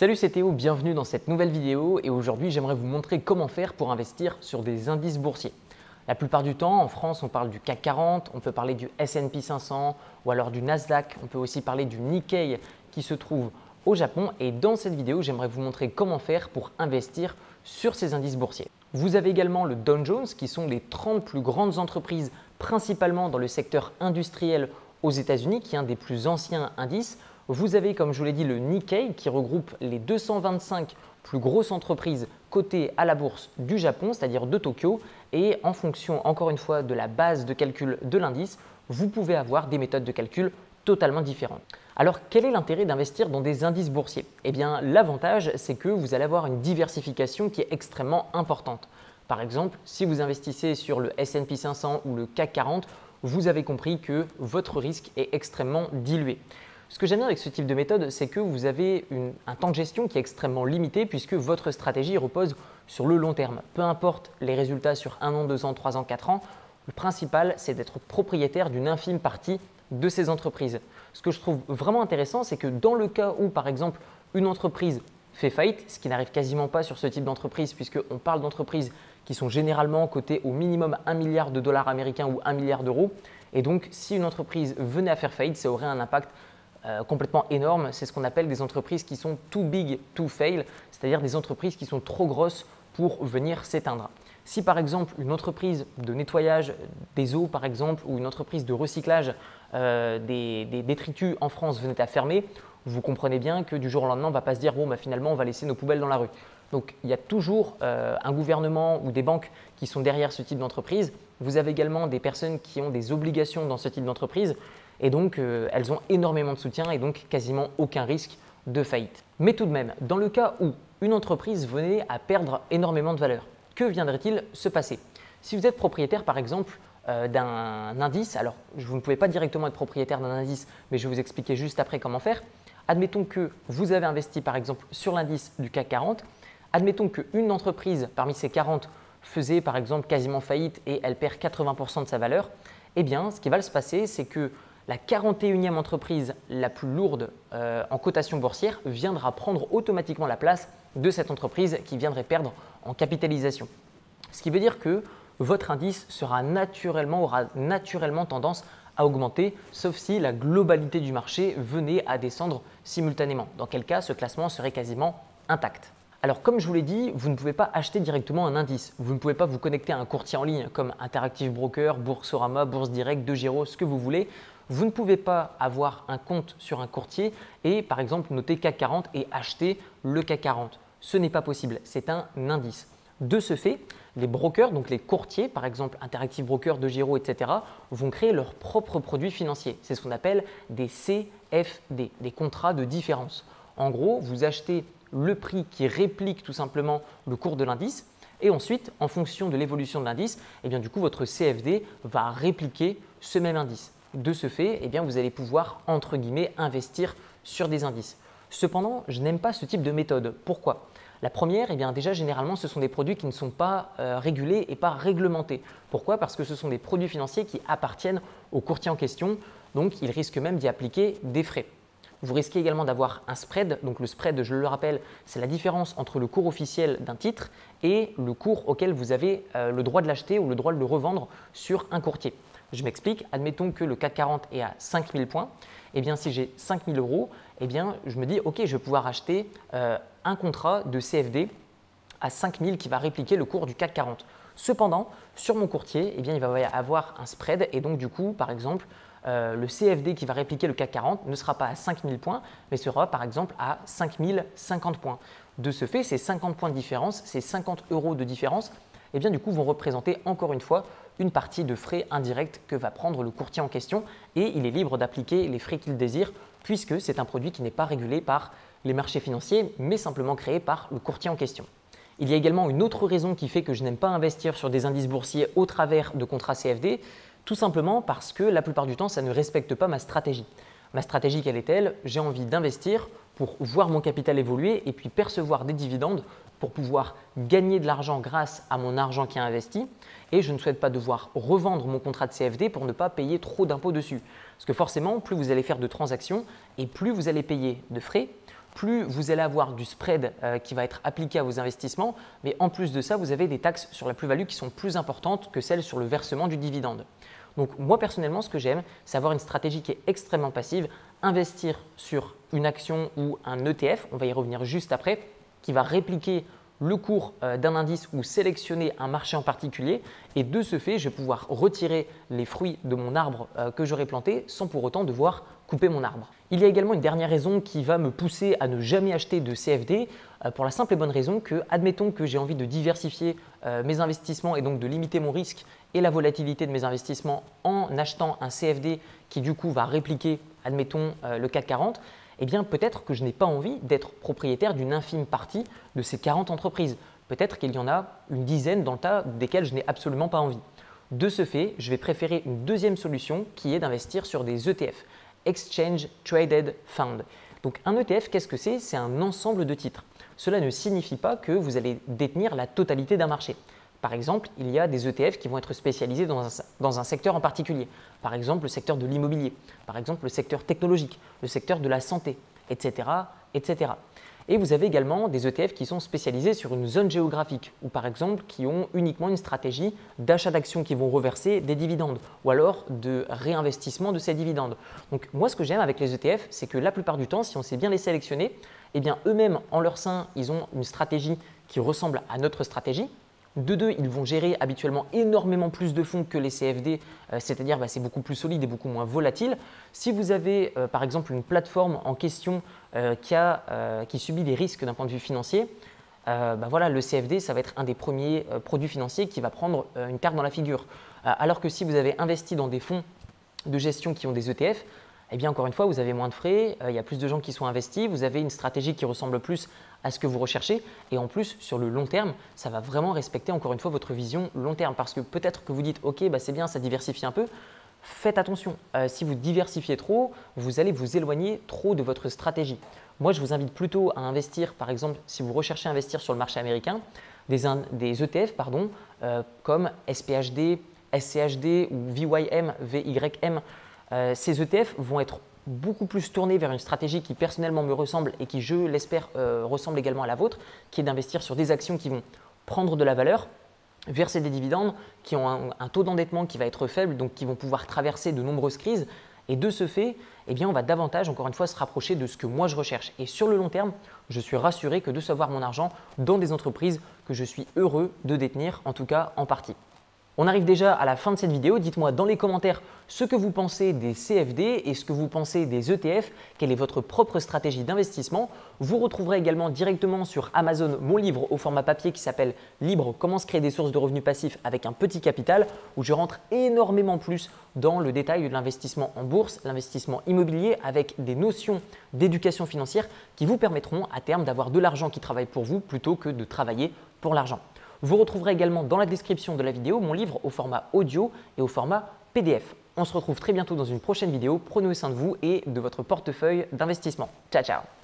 Salut c'est Théo, bienvenue dans cette nouvelle vidéo et aujourd'hui j'aimerais vous montrer comment faire pour investir sur des indices boursiers. La plupart du temps en France on parle du CAC 40, on peut parler du S&P 500 ou alors du Nasdaq, on peut aussi parler du Nikkei qui se trouve au Japon et dans cette vidéo j'aimerais vous montrer comment faire pour investir sur ces indices boursiers. Vous avez également le Dow Jones qui sont les 30 plus grandes entreprises principalement dans le secteur industriel aux États-Unis qui est un des plus anciens indices. Vous avez, comme je vous l'ai dit, le Nikkei qui regroupe les 225 plus grosses entreprises cotées à la bourse du Japon, c'est-à-dire de Tokyo. Et en fonction, encore une fois, de la base de calcul de l'indice, vous pouvez avoir des méthodes de calcul totalement différentes. Alors, quel est l'intérêt d'investir dans des indices boursiers? Eh bien, l'avantage, c'est que vous allez avoir une diversification qui est extrêmement importante. Par exemple, si vous investissez sur le S&P 500 ou le CAC 40, vous avez compris que votre risque est extrêmement dilué. Ce que j'aime bien avec ce type de méthode, c'est que vous avez un temps de gestion qui est extrêmement limité puisque votre stratégie repose sur le long terme. Peu importe les résultats sur un an, deux ans, trois ans, quatre ans, le principal, c'est d'être propriétaire d'une infime partie de ces entreprises. Ce que je trouve vraiment intéressant, c'est que dans le cas où, par exemple, une entreprise fait faillite, ce qui n'arrive quasiment pas sur ce type d'entreprise, puisqu'on parle d'entreprises qui sont généralement cotées au minimum 1 milliard de dollars américains ou 1 milliard d'euros. Et donc, si une entreprise venait à faire faillite, ça aurait un impact euh, complètement énorme. C'est ce qu'on appelle des entreprises qui sont too big to fail, c'est-à-dire des entreprises qui sont trop grosses pour venir s'éteindre. Si par exemple une entreprise de nettoyage des eaux, par exemple, ou une entreprise de recyclage euh, des, détritus en France venait à fermer, vous comprenez bien que du jour au lendemain, on ne va pas se dire bon, bah, finalement, on va laisser nos poubelles dans la rue. Donc il y a toujours euh, un gouvernement ou des banques qui sont derrière ce type d'entreprise. Vous avez également des personnes qui ont des obligations dans ce type d'entreprise. Et donc, euh, elles ont énormément de soutien et donc quasiment aucun risque de faillite. Mais tout de même, dans le cas où une entreprise venait à perdre énormément de valeur, que viendrait-il se passer? Si vous êtes propriétaire, par exemple, euh, d'un indice, alors vous ne pouvez pas directement être propriétaire d'un indice, mais je vais vous expliquer juste après comment faire. Admettons que vous avez investi, par exemple, sur l'indice du CAC 40. Admettons qu'une entreprise parmi ces 40 faisait, par exemple, quasiment faillite et elle perd 80% de sa valeur. Eh bien, ce qui va se passer, c'est que la 41e entreprise la plus lourde euh, en cotation boursière viendra prendre automatiquement la place de cette entreprise qui viendrait perdre en capitalisation. Ce qui veut dire que votre indice sera naturellement, aura naturellement tendance à augmenter, sauf si la globalité du marché venait à descendre simultanément, dans quel cas ce classement serait quasiment intact. Alors comme je vous l'ai dit, vous ne pouvez pas acheter directement un indice. Vous ne pouvez pas vous connecter à un courtier en ligne comme Interactive Broker, Boursorama, Bourse Direct, De Giro, ce que vous voulez. Vous ne pouvez pas avoir un compte sur un courtier et par exemple noter CAC 40 et acheter le CAC 40. Ce n'est pas possible, c'est un indice. De ce fait, les brokers, donc les courtiers, par exemple Interactive Broker, De Giro, etc., vont créer leurs propres produits financiers. C'est ce qu'on appelle des CFD, des contrats de différence. En gros, vous achetez le prix qui réplique tout simplement le cours de l'indice. Et ensuite, en fonction de l'évolution de l'indice, eh bien, du coup, votre CFD va répliquer ce même indice. De ce fait, eh vous allez pouvoir, entre guillemets, investir sur des indices. Cependant, je n'aime pas ce type de méthode. Pourquoi? La première, eh bien, déjà, généralement, ce sont des produits qui ne sont pas euh, régulés et pas réglementés. Pourquoi? Parce que ce sont des produits financiers qui appartiennent au courtier en question, donc ils risquent même d'y appliquer des frais. Vous risquez également d'avoir un spread. Donc le spread, je le rappelle, c'est la différence entre le cours officiel d'un titre et le cours auquel vous avez euh, le droit de l'acheter ou le droit de le revendre sur un courtier. Je m'explique. Admettons que le CAC 40 est à 5000 points. Eh bien, si j'ai 5000 euros, eh bien, je me dis, OK, je vais pouvoir acheter euh, un contrat de CFD à 5000 qui va répliquer le cours du CAC 40. Cependant, sur mon courtier, eh il va y avoir un spread et donc du coup, par exemple, euh, le CFD qui va répliquer le CAC 40 ne sera pas à 5000 points, mais sera par exemple à 5050 points. De ce fait, ces 50 points de différence, ces 50 euros de différence, eh bien, du coup, vont représenter encore une fois une partie de frais indirects que va prendre le courtier en question et il est libre d'appliquer les frais qu'il désire puisque c'est un produit qui n'est pas régulé par les marchés financiers mais simplement créé par le courtier en question. Il y a également une autre raison qui fait que je n'aime pas investir sur des indices boursiers au travers de contrats CFD, tout simplement parce que la plupart du temps, ça ne respecte pas ma stratégie. Ma stratégie, quelle est-elle? J'ai envie d'investir pour voir mon capital évoluer et puis percevoir des dividendes pour pouvoir gagner de l'argent grâce à mon argent qui est investi. Et je ne souhaite pas devoir revendre mon contrat de CFD pour ne pas payer trop d'impôts dessus. Parce que forcément, plus vous allez faire de transactions et plus vous allez payer de frais, plus vous allez avoir du spread euh, qui va être appliqué à vos investissements, mais en plus de ça, vous avez des taxes sur la plus-value qui sont plus importantes que celles sur le versement du dividende. Donc moi personnellement, ce que j'aime, c'est avoir une stratégie qui est extrêmement passive, investir sur une action ou un ETF, on va y revenir juste après, qui va répliquer le cours euh, d'un indice ou sélectionner un marché en particulier. Et de ce fait, je vais pouvoir retirer les fruits de mon arbre euh, que j'aurais planté sans pour autant devoir couper mon arbre. Il y a également une dernière raison qui va me pousser à ne jamais acheter de CFD euh, pour la simple et bonne raison que, admettons que j'ai envie de diversifier mes investissements et donc de limiter mon risque et la volatilité de mes investissements en achetant un CFD qui du coup va répliquer, admettons, le CAC 40, eh bien peut-être que je n'ai pas envie d'être propriétaire d'une infime partie de ces 40 entreprises. Peut-être qu'il y en a une dizaine dans le tas desquelles je n'ai absolument pas envie. De ce fait, je vais préférer une deuxième solution qui est d'investir sur des ETF, Exchange Traded Fund. Donc un ETF, qu'est-ce que c'est? C'est un ensemble de titres. Cela ne signifie pas que vous allez détenir la totalité d'un marché. Par exemple, il y a des ETF qui vont être spécialisés dans un, secteur en particulier. Par exemple, le secteur de l'immobilier, par exemple, le secteur technologique, le secteur de la santé, etc., etc. Et vous avez également des ETF qui sont spécialisés sur une zone géographique ou par exemple qui ont uniquement une stratégie d'achat d'actions qui vont reverser des dividendes ou alors de réinvestissement de ces dividendes. Donc moi ce que j'aime avec les ETF, c'est que la plupart du temps, si on sait bien les sélectionner, eh bien eux-mêmes en leur sein, ils ont une stratégie qui ressemble à notre stratégie, de deux, ils vont gérer habituellement énormément plus de fonds que les CFD, euh, c'est-à-dire bah, c'est beaucoup plus solide et beaucoup moins volatile. Si vous avez euh, par exemple une plateforme en question euh, qui, subit des risques d'un point de vue financier, bah, voilà, le CFD, ça va être un des premiers produits financiers qui va prendre une carte dans la figure. alors que si vous avez investi dans des fonds de gestion qui ont des ETF, eh bien encore une fois, vous avez moins de frais, euh, il y a plus de gens qui sont investis, vous avez une stratégie qui ressemble plus à ce que vous recherchez et en plus sur le long terme, ça va vraiment respecter encore une fois votre vision long terme parce que peut-être que vous dites ok bah c'est bien, ça diversifie un peu, faites attention, euh, si vous diversifiez trop, vous allez vous éloigner trop de votre stratégie. Moi je vous invite plutôt à investir par exemple si vous recherchez à investir sur le marché américain, des, ETF pardon, euh, comme SPHD, SCHD ou VYM, VYM. Euh, ces ETF vont être beaucoup plus tournés vers une stratégie qui personnellement me ressemble et qui, je l'espère, euh, ressemble également à la vôtre, qui est d'investir sur des actions qui vont prendre de la valeur, verser des dividendes, qui ont un, taux d'endettement qui va être faible, donc qui vont pouvoir traverser de nombreuses crises. Et de ce fait, eh bien, on va davantage, encore une fois, se rapprocher de ce que moi je recherche. Et sur le long terme, je suis rassuré que de savoir mon argent dans des entreprises que je suis heureux de détenir, en tout cas en partie. On arrive déjà à la fin de cette vidéo. Dites-moi dans les commentaires ce que vous pensez des CFD et ce que vous pensez des ETF, quelle est votre propre stratégie d'investissement. Vous retrouverez également directement sur Amazon mon livre au format papier qui s'appelle Libre, comment se créer des sources de revenus passifs avec un petit capital, où je rentre énormément plus dans le détail de l'investissement en bourse, l'investissement immobilier avec des notions d'éducation financière qui vous permettront à terme d'avoir de l'argent qui travaille pour vous plutôt que de travailler pour l'argent. Vous retrouverez également dans la description de la vidéo mon livre au format audio et au format PDF. On se retrouve très bientôt dans une prochaine vidéo. Prenez soin de vous et de votre portefeuille d'investissement. Ciao ciao